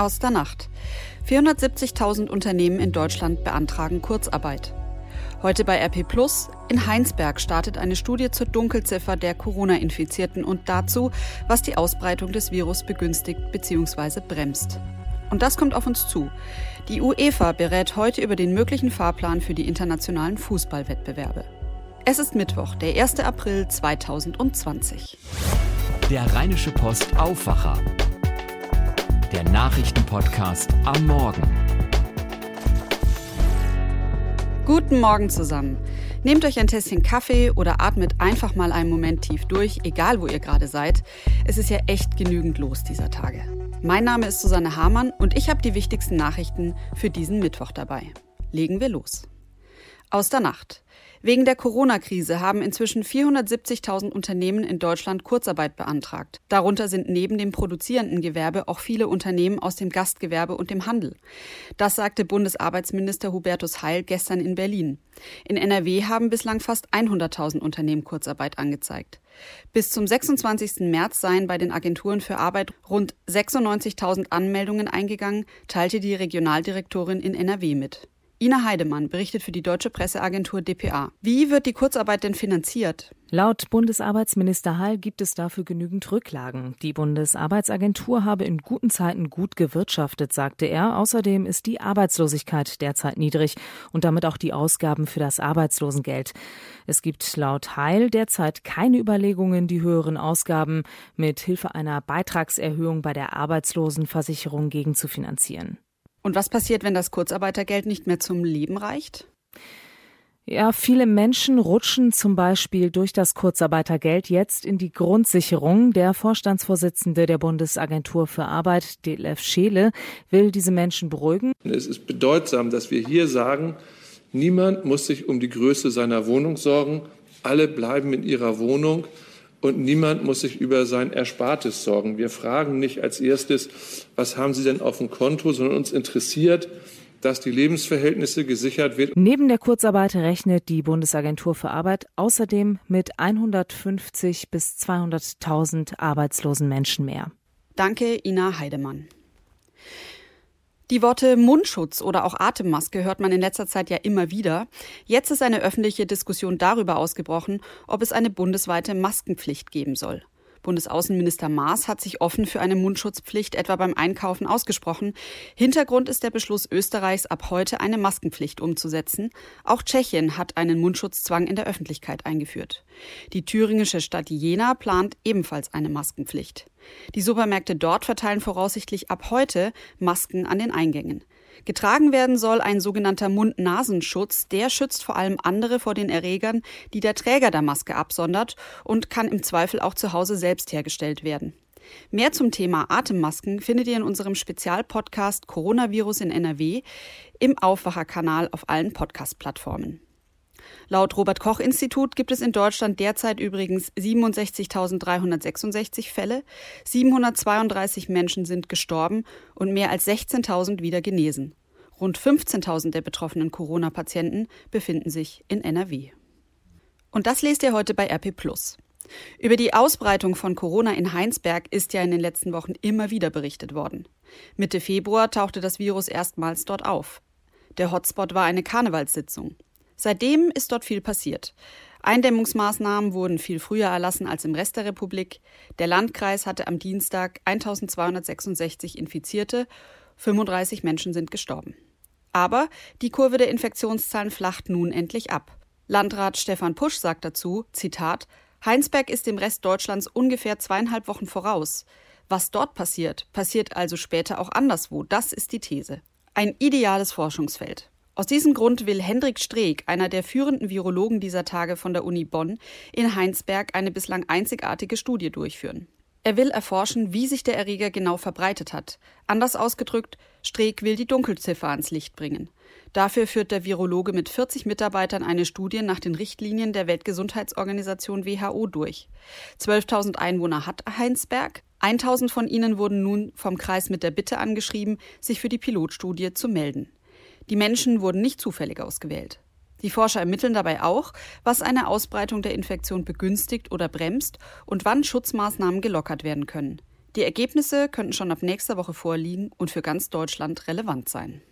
Aus der Nacht. 470.000 Unternehmen in Deutschland beantragen Kurzarbeit. Heute bei RP Plus. In Heinsberg startet eine Studie zur Dunkelziffer der Corona-Infizierten und dazu, was die Ausbreitung des Virus begünstigt bzw. bremst. Und das kommt auf uns zu. Die UEFA berät heute über den möglichen Fahrplan für die internationalen Fußballwettbewerbe. Es ist Mittwoch, der 1. April 2020. Der Rheinische Post Aufwacher der Nachrichtenpodcast am Morgen. Guten Morgen zusammen. Nehmt euch ein Tässchen Kaffee oder atmet einfach mal einen Moment tief durch, egal wo ihr gerade seid. Es ist ja echt genügend los dieser Tage. Mein Name ist Susanne Hamann und ich habe die wichtigsten Nachrichten für diesen Mittwoch dabei. Legen wir los. Aus der Nacht. Wegen der Corona-Krise haben inzwischen 470.000 Unternehmen in Deutschland Kurzarbeit beantragt. Darunter sind neben dem produzierenden Gewerbe auch viele Unternehmen aus dem Gastgewerbe und dem Handel. Das sagte Bundesarbeitsminister Hubertus Heil gestern in Berlin. In NRW haben bislang fast 100.000 Unternehmen Kurzarbeit angezeigt. Bis zum 26. März seien bei den Agenturen für Arbeit rund 96.000 Anmeldungen eingegangen, teilte die Regionaldirektorin in NRW mit. Ina Heidemann berichtet für die deutsche Presseagentur dpa. Wie wird die Kurzarbeit denn finanziert? Laut Bundesarbeitsminister Hall gibt es dafür genügend Rücklagen. Die Bundesarbeitsagentur habe in guten Zeiten gut gewirtschaftet, sagte er. Außerdem ist die Arbeitslosigkeit derzeit niedrig und damit auch die Ausgaben für das Arbeitslosengeld. Es gibt laut Heil derzeit keine Überlegungen, die höheren Ausgaben mit Hilfe einer Beitragserhöhung bei der Arbeitslosenversicherung gegenzufinanzieren. Und was passiert, wenn das Kurzarbeitergeld nicht mehr zum Leben reicht? Ja, viele Menschen rutschen zum Beispiel durch das Kurzarbeitergeld jetzt in die Grundsicherung. Der Vorstandsvorsitzende der Bundesagentur für Arbeit, DLF Scheele, will diese Menschen beruhigen. Es ist bedeutsam, dass wir hier sagen, niemand muss sich um die Größe seiner Wohnung sorgen. Alle bleiben in ihrer Wohnung und niemand muss sich über sein Erspartes sorgen. Wir fragen nicht als erstes, was haben Sie denn auf dem Konto, sondern uns interessiert, dass die Lebensverhältnisse gesichert werden. Neben der Kurzarbeit rechnet die Bundesagentur für Arbeit außerdem mit 150 bis 200.000 arbeitslosen Menschen mehr. Danke, Ina Heidemann. Die Worte Mundschutz oder auch Atemmaske hört man in letzter Zeit ja immer wieder. Jetzt ist eine öffentliche Diskussion darüber ausgebrochen, ob es eine bundesweite Maskenpflicht geben soll. Bundesaußenminister Maas hat sich offen für eine Mundschutzpflicht etwa beim Einkaufen ausgesprochen. Hintergrund ist der Beschluss Österreichs, ab heute eine Maskenpflicht umzusetzen. Auch Tschechien hat einen Mundschutzzwang in der Öffentlichkeit eingeführt. Die thüringische Stadt Jena plant ebenfalls eine Maskenpflicht. Die Supermärkte dort verteilen voraussichtlich ab heute Masken an den Eingängen. Getragen werden soll ein sogenannter Mund-Nasenschutz. Der schützt vor allem andere vor den Erregern, die der Träger der Maske absondert und kann im Zweifel auch zu Hause selbst hergestellt werden. Mehr zum Thema Atemmasken findet ihr in unserem Spezialpodcast Coronavirus in NRW im Aufwacherkanal auf allen Podcast-Plattformen. Laut Robert Koch Institut gibt es in Deutschland derzeit übrigens 67.366 Fälle, 732 Menschen sind gestorben und mehr als 16.000 wieder genesen. Rund 15.000 der betroffenen Corona-Patienten befinden sich in NRW. Und das lest ihr heute bei RP Über die Ausbreitung von Corona in Heinsberg ist ja in den letzten Wochen immer wieder berichtet worden. Mitte Februar tauchte das Virus erstmals dort auf. Der Hotspot war eine Karnevalssitzung. Seitdem ist dort viel passiert. Eindämmungsmaßnahmen wurden viel früher erlassen als im Rest der Republik. Der Landkreis hatte am Dienstag 1266 Infizierte, 35 Menschen sind gestorben. Aber die Kurve der Infektionszahlen flacht nun endlich ab. Landrat Stefan Pusch sagt dazu, Zitat, Heinsberg ist dem Rest Deutschlands ungefähr zweieinhalb Wochen voraus. Was dort passiert, passiert also später auch anderswo. Das ist die These. Ein ideales Forschungsfeld. Aus diesem Grund will Hendrik Streeck, einer der führenden Virologen dieser Tage von der Uni Bonn, in Heinsberg eine bislang einzigartige Studie durchführen. Er will erforschen, wie sich der Erreger genau verbreitet hat. Anders ausgedrückt, Streeck will die Dunkelziffer ans Licht bringen. Dafür führt der Virologe mit 40 Mitarbeitern eine Studie nach den Richtlinien der Weltgesundheitsorganisation WHO durch. 12.000 Einwohner hat Heinsberg. 1.000 von ihnen wurden nun vom Kreis mit der Bitte angeschrieben, sich für die Pilotstudie zu melden. Die Menschen wurden nicht zufällig ausgewählt. Die Forscher ermitteln dabei auch, was eine Ausbreitung der Infektion begünstigt oder bremst und wann Schutzmaßnahmen gelockert werden können. Die Ergebnisse könnten schon ab nächster Woche vorliegen und für ganz Deutschland relevant sein.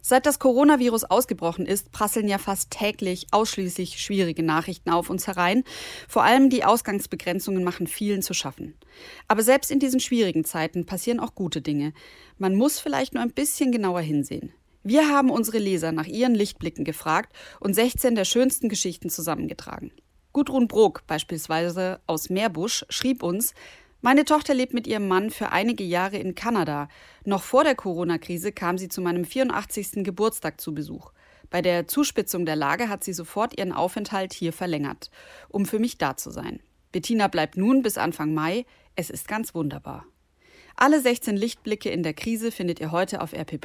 Seit das Coronavirus ausgebrochen ist, prasseln ja fast täglich ausschließlich schwierige Nachrichten auf uns herein. Vor allem die Ausgangsbegrenzungen machen vielen zu schaffen. Aber selbst in diesen schwierigen Zeiten passieren auch gute Dinge. Man muss vielleicht nur ein bisschen genauer hinsehen. Wir haben unsere Leser nach ihren Lichtblicken gefragt und 16 der schönsten Geschichten zusammengetragen. Gudrun Brok beispielsweise aus Meerbusch schrieb uns, meine Tochter lebt mit ihrem Mann für einige Jahre in Kanada. Noch vor der Corona-Krise kam sie zu meinem 84. Geburtstag zu Besuch. Bei der Zuspitzung der Lage hat sie sofort ihren Aufenthalt hier verlängert, um für mich da zu sein. Bettina bleibt nun bis Anfang Mai. Es ist ganz wunderbar. Alle 16 Lichtblicke in der Krise findet ihr heute auf RP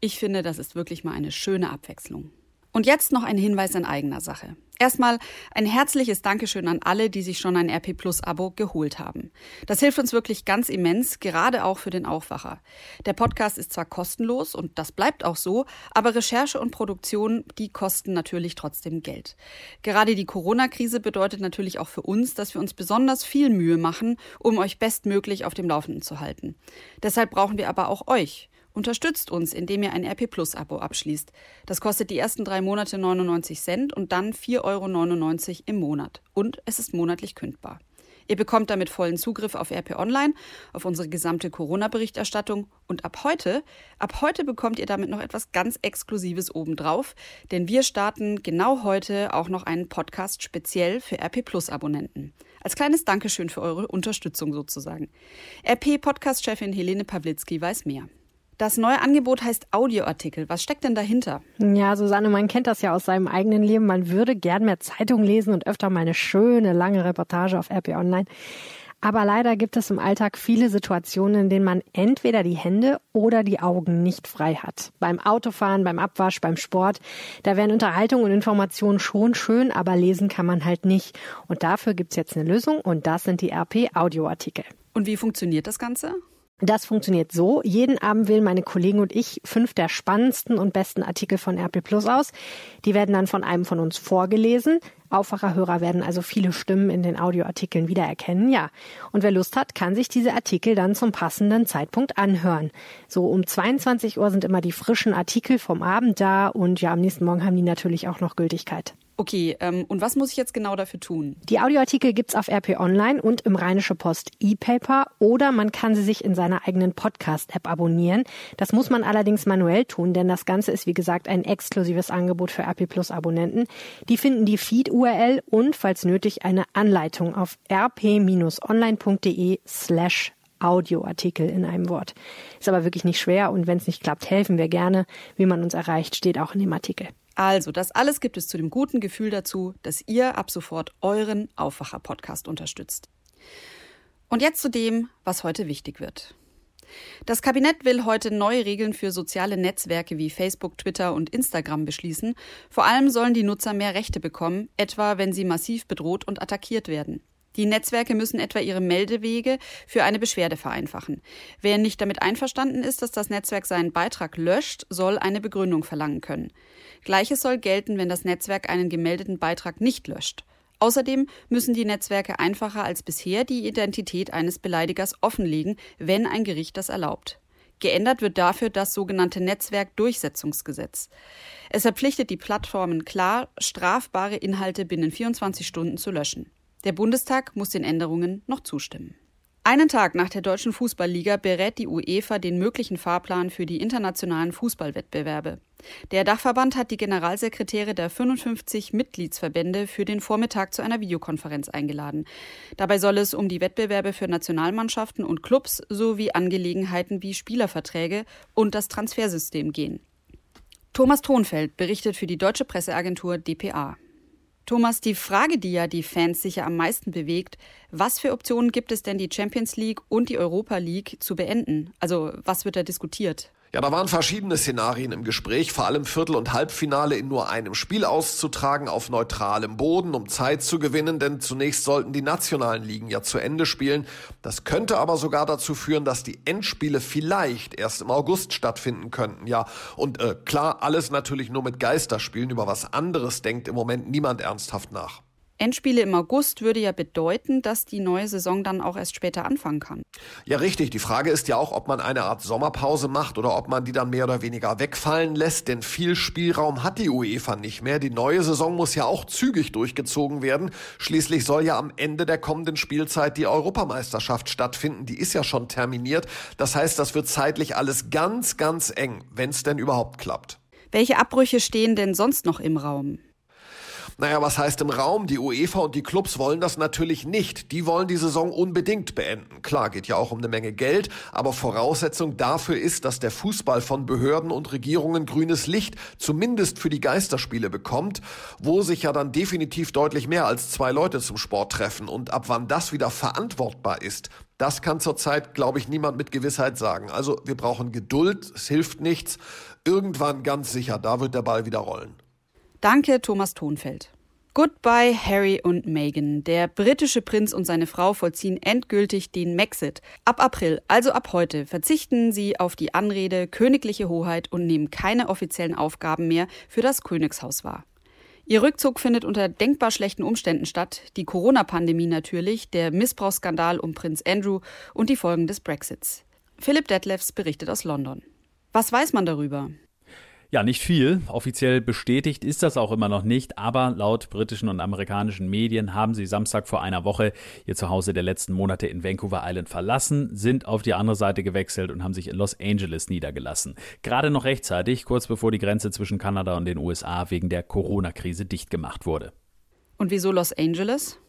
Ich finde, das ist wirklich mal eine schöne Abwechslung. Und jetzt noch ein Hinweis in eigener Sache. Erstmal ein herzliches Dankeschön an alle, die sich schon ein RP Plus Abo geholt haben. Das hilft uns wirklich ganz immens, gerade auch für den Aufwacher. Der Podcast ist zwar kostenlos und das bleibt auch so, aber Recherche und Produktion, die kosten natürlich trotzdem Geld. Gerade die Corona-Krise bedeutet natürlich auch für uns, dass wir uns besonders viel Mühe machen, um euch bestmöglich auf dem Laufenden zu halten. Deshalb brauchen wir aber auch euch. Unterstützt uns, indem ihr ein RP Plus Abo abschließt. Das kostet die ersten drei Monate 99 Cent und dann 4,99 Euro im Monat. Und es ist monatlich kündbar. Ihr bekommt damit vollen Zugriff auf RP Online, auf unsere gesamte Corona-Berichterstattung und ab heute, ab heute bekommt ihr damit noch etwas ganz Exklusives obendrauf, denn wir starten genau heute auch noch einen Podcast speziell für RP Plus Abonnenten. Als kleines Dankeschön für eure Unterstützung sozusagen. RP Podcast-Chefin Helene Pawlitzki weiß mehr. Das neue Angebot heißt Audioartikel. Was steckt denn dahinter? Ja, Susanne, man kennt das ja aus seinem eigenen Leben. Man würde gern mehr Zeitung lesen und öfter mal eine schöne, lange Reportage auf RP Online. Aber leider gibt es im Alltag viele Situationen, in denen man entweder die Hände oder die Augen nicht frei hat. Beim Autofahren, beim Abwasch, beim Sport. Da wären Unterhaltung und Informationen schon schön, aber lesen kann man halt nicht. Und dafür gibt's jetzt eine Lösung und das sind die RP Audioartikel. Und wie funktioniert das Ganze? Das funktioniert so. Jeden Abend wählen meine Kollegen und ich fünf der spannendsten und besten Artikel von RP Plus aus. Die werden dann von einem von uns vorgelesen. Aufwacherhörer werden also viele Stimmen in den Audioartikeln wiedererkennen. Ja. Und wer Lust hat, kann sich diese Artikel dann zum passenden Zeitpunkt anhören. So um 22 Uhr sind immer die frischen Artikel vom Abend da und ja, am nächsten Morgen haben die natürlich auch noch Gültigkeit. Okay, ähm, und was muss ich jetzt genau dafür tun? Die Audioartikel gibt's auf RP Online und im Rheinische Post E-Paper oder man kann sie sich in seiner eigenen Podcast-App abonnieren. Das muss man allerdings manuell tun, denn das Ganze ist wie gesagt ein exklusives Angebot für RP Plus Abonnenten. Die finden die Feed-URL und falls nötig eine Anleitung auf rp-online.de slash Audioartikel in einem Wort. Ist aber wirklich nicht schwer und wenn es nicht klappt, helfen wir gerne. Wie man uns erreicht, steht auch in dem Artikel. Also, das alles gibt es zu dem guten Gefühl dazu, dass ihr ab sofort euren Aufwacher-Podcast unterstützt. Und jetzt zu dem, was heute wichtig wird. Das Kabinett will heute neue Regeln für soziale Netzwerke wie Facebook, Twitter und Instagram beschließen. Vor allem sollen die Nutzer mehr Rechte bekommen, etwa wenn sie massiv bedroht und attackiert werden. Die Netzwerke müssen etwa ihre Meldewege für eine Beschwerde vereinfachen. Wer nicht damit einverstanden ist, dass das Netzwerk seinen Beitrag löscht, soll eine Begründung verlangen können. Gleiches soll gelten, wenn das Netzwerk einen gemeldeten Beitrag nicht löscht. Außerdem müssen die Netzwerke einfacher als bisher die Identität eines Beleidigers offenlegen, wenn ein Gericht das erlaubt. Geändert wird dafür das sogenannte Netzwerkdurchsetzungsgesetz. Es verpflichtet die Plattformen klar, strafbare Inhalte binnen 24 Stunden zu löschen. Der Bundestag muss den Änderungen noch zustimmen. Einen Tag nach der deutschen Fußballliga berät die UEFA den möglichen Fahrplan für die internationalen Fußballwettbewerbe. Der Dachverband hat die Generalsekretäre der 55 Mitgliedsverbände für den Vormittag zu einer Videokonferenz eingeladen. Dabei soll es um die Wettbewerbe für Nationalmannschaften und Clubs sowie Angelegenheiten wie Spielerverträge und das Transfersystem gehen. Thomas Thonfeld berichtet für die deutsche Presseagentur dpa. Thomas, die Frage, die ja die Fans sicher am meisten bewegt, was für Optionen gibt es denn, die Champions League und die Europa League zu beenden? Also was wird da diskutiert? Ja, da waren verschiedene Szenarien im Gespräch, vor allem Viertel- und Halbfinale in nur einem Spiel auszutragen auf neutralem Boden, um Zeit zu gewinnen, denn zunächst sollten die nationalen Ligen ja zu Ende spielen. Das könnte aber sogar dazu führen, dass die Endspiele vielleicht erst im August stattfinden könnten. Ja, und äh, klar, alles natürlich nur mit Geisterspielen, über was anderes denkt im Moment niemand ernsthaft nach. Endspiele im August würde ja bedeuten, dass die neue Saison dann auch erst später anfangen kann. Ja, richtig. Die Frage ist ja auch, ob man eine Art Sommerpause macht oder ob man die dann mehr oder weniger wegfallen lässt, denn viel Spielraum hat die UEFA nicht mehr. Die neue Saison muss ja auch zügig durchgezogen werden. Schließlich soll ja am Ende der kommenden Spielzeit die Europameisterschaft stattfinden. Die ist ja schon terminiert. Das heißt, das wird zeitlich alles ganz, ganz eng, wenn es denn überhaupt klappt. Welche Abbrüche stehen denn sonst noch im Raum? Naja, was heißt im Raum? Die UEFA und die Clubs wollen das natürlich nicht. Die wollen die Saison unbedingt beenden. Klar, geht ja auch um eine Menge Geld, aber Voraussetzung dafür ist, dass der Fußball von Behörden und Regierungen grünes Licht zumindest für die Geisterspiele bekommt, wo sich ja dann definitiv deutlich mehr als zwei Leute zum Sport treffen. Und ab wann das wieder verantwortbar ist, das kann zurzeit, glaube ich, niemand mit Gewissheit sagen. Also wir brauchen Geduld, es hilft nichts. Irgendwann ganz sicher, da wird der Ball wieder rollen. Danke, Thomas Thonfeld. Goodbye, Harry und Meghan. Der britische Prinz und seine Frau vollziehen endgültig den Maxit. Ab April, also ab heute, verzichten sie auf die Anrede königliche Hoheit und nehmen keine offiziellen Aufgaben mehr für das Königshaus wahr. Ihr Rückzug findet unter denkbar schlechten Umständen statt. Die Corona-Pandemie natürlich, der Missbrauchsskandal um Prinz Andrew und die Folgen des Brexits. Philipp Detlefs berichtet aus London. Was weiß man darüber? Ja, nicht viel. Offiziell bestätigt ist das auch immer noch nicht, aber laut britischen und amerikanischen Medien haben sie Samstag vor einer Woche ihr Zuhause der letzten Monate in Vancouver Island verlassen, sind auf die andere Seite gewechselt und haben sich in Los Angeles niedergelassen. Gerade noch rechtzeitig, kurz bevor die Grenze zwischen Kanada und den USA wegen der Corona-Krise dicht gemacht wurde. Und wieso Los Angeles?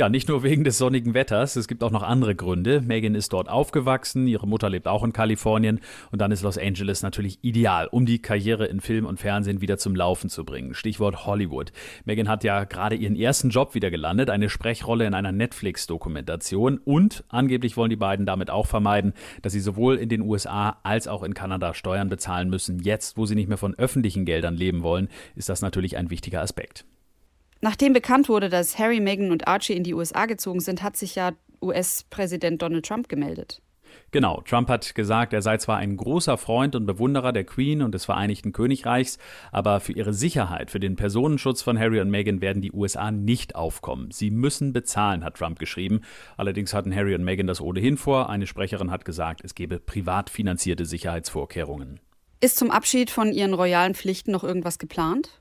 Ja, nicht nur wegen des sonnigen Wetters, es gibt auch noch andere Gründe. Megan ist dort aufgewachsen, ihre Mutter lebt auch in Kalifornien und dann ist Los Angeles natürlich ideal, um die Karriere in Film und Fernsehen wieder zum Laufen zu bringen. Stichwort Hollywood. Megan hat ja gerade ihren ersten Job wieder gelandet, eine Sprechrolle in einer Netflix-Dokumentation und angeblich wollen die beiden damit auch vermeiden, dass sie sowohl in den USA als auch in Kanada Steuern bezahlen müssen. Jetzt, wo sie nicht mehr von öffentlichen Geldern leben wollen, ist das natürlich ein wichtiger Aspekt. Nachdem bekannt wurde, dass Harry, Meghan und Archie in die USA gezogen sind, hat sich ja US-Präsident Donald Trump gemeldet. Genau, Trump hat gesagt, er sei zwar ein großer Freund und Bewunderer der Queen und des Vereinigten Königreichs, aber für ihre Sicherheit, für den Personenschutz von Harry und Meghan werden die USA nicht aufkommen. Sie müssen bezahlen, hat Trump geschrieben. Allerdings hatten Harry und Meghan das ohnehin vor. Eine Sprecherin hat gesagt, es gebe privat finanzierte Sicherheitsvorkehrungen. Ist zum Abschied von ihren royalen Pflichten noch irgendwas geplant?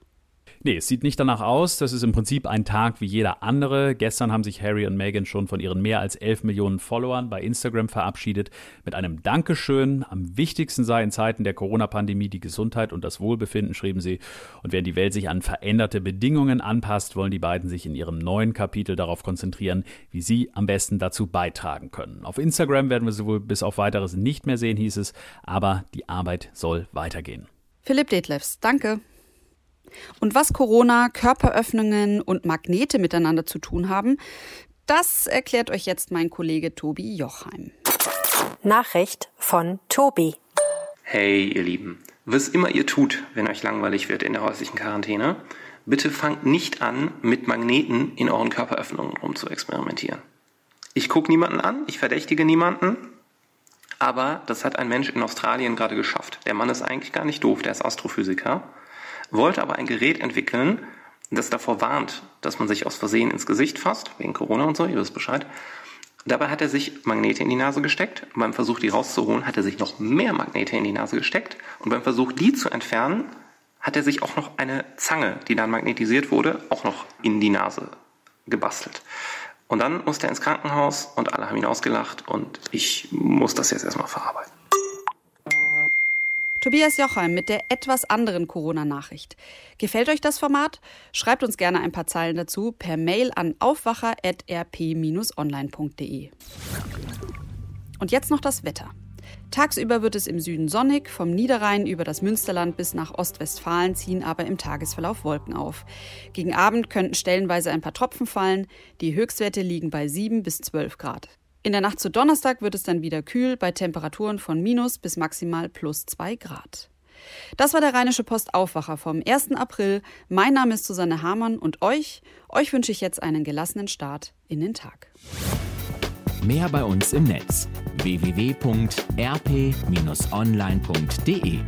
Nee, es sieht nicht danach aus. Das ist im Prinzip ein Tag wie jeder andere. Gestern haben sich Harry und Meghan schon von ihren mehr als 11 Millionen Followern bei Instagram verabschiedet mit einem Dankeschön. Am wichtigsten sei in Zeiten der Corona-Pandemie die Gesundheit und das Wohlbefinden, schrieben sie. Und während die Welt sich an veränderte Bedingungen anpasst, wollen die beiden sich in ihrem neuen Kapitel darauf konzentrieren, wie sie am besten dazu beitragen können. Auf Instagram werden wir sie wohl bis auf weiteres nicht mehr sehen, hieß es, aber die Arbeit soll weitergehen. Philipp Detlefs, danke. Und was Corona, Körperöffnungen und Magnete miteinander zu tun haben, das erklärt euch jetzt mein Kollege Tobi Jochheim. Nachricht von Tobi. Hey, ihr Lieben. Was immer ihr tut, wenn euch langweilig wird in der häuslichen Quarantäne, bitte fangt nicht an, mit Magneten in euren Körperöffnungen rum zu experimentieren. Ich gucke niemanden an, ich verdächtige niemanden, aber das hat ein Mensch in Australien gerade geschafft. Der Mann ist eigentlich gar nicht doof, der ist Astrophysiker wollte aber ein Gerät entwickeln, das davor warnt, dass man sich aus Versehen ins Gesicht fasst, wegen Corona und so, ihr wisst Bescheid. Dabei hat er sich Magnete in die Nase gesteckt beim Versuch, die rauszuholen, hat er sich noch mehr Magnete in die Nase gesteckt und beim Versuch, die zu entfernen, hat er sich auch noch eine Zange, die dann magnetisiert wurde, auch noch in die Nase gebastelt. Und dann musste er ins Krankenhaus und alle haben ihn ausgelacht und ich muss das jetzt erstmal verarbeiten. Tobias Jochheim mit der etwas anderen Corona-Nachricht. Gefällt euch das Format? Schreibt uns gerne ein paar Zeilen dazu per Mail an aufwacher.rp-online.de. Und jetzt noch das Wetter. Tagsüber wird es im Süden sonnig, vom Niederrhein über das Münsterland bis nach Ostwestfalen ziehen aber im Tagesverlauf Wolken auf. Gegen Abend könnten stellenweise ein paar Tropfen fallen, die Höchstwerte liegen bei 7 bis 12 Grad. In der Nacht zu Donnerstag wird es dann wieder kühl bei Temperaturen von minus bis maximal plus 2 Grad. Das war der Rheinische Post Aufwacher vom 1. April. Mein Name ist Susanne Hamann und euch, euch wünsche ich jetzt einen gelassenen Start in den Tag. Mehr bei uns im Netz www.rp-online.de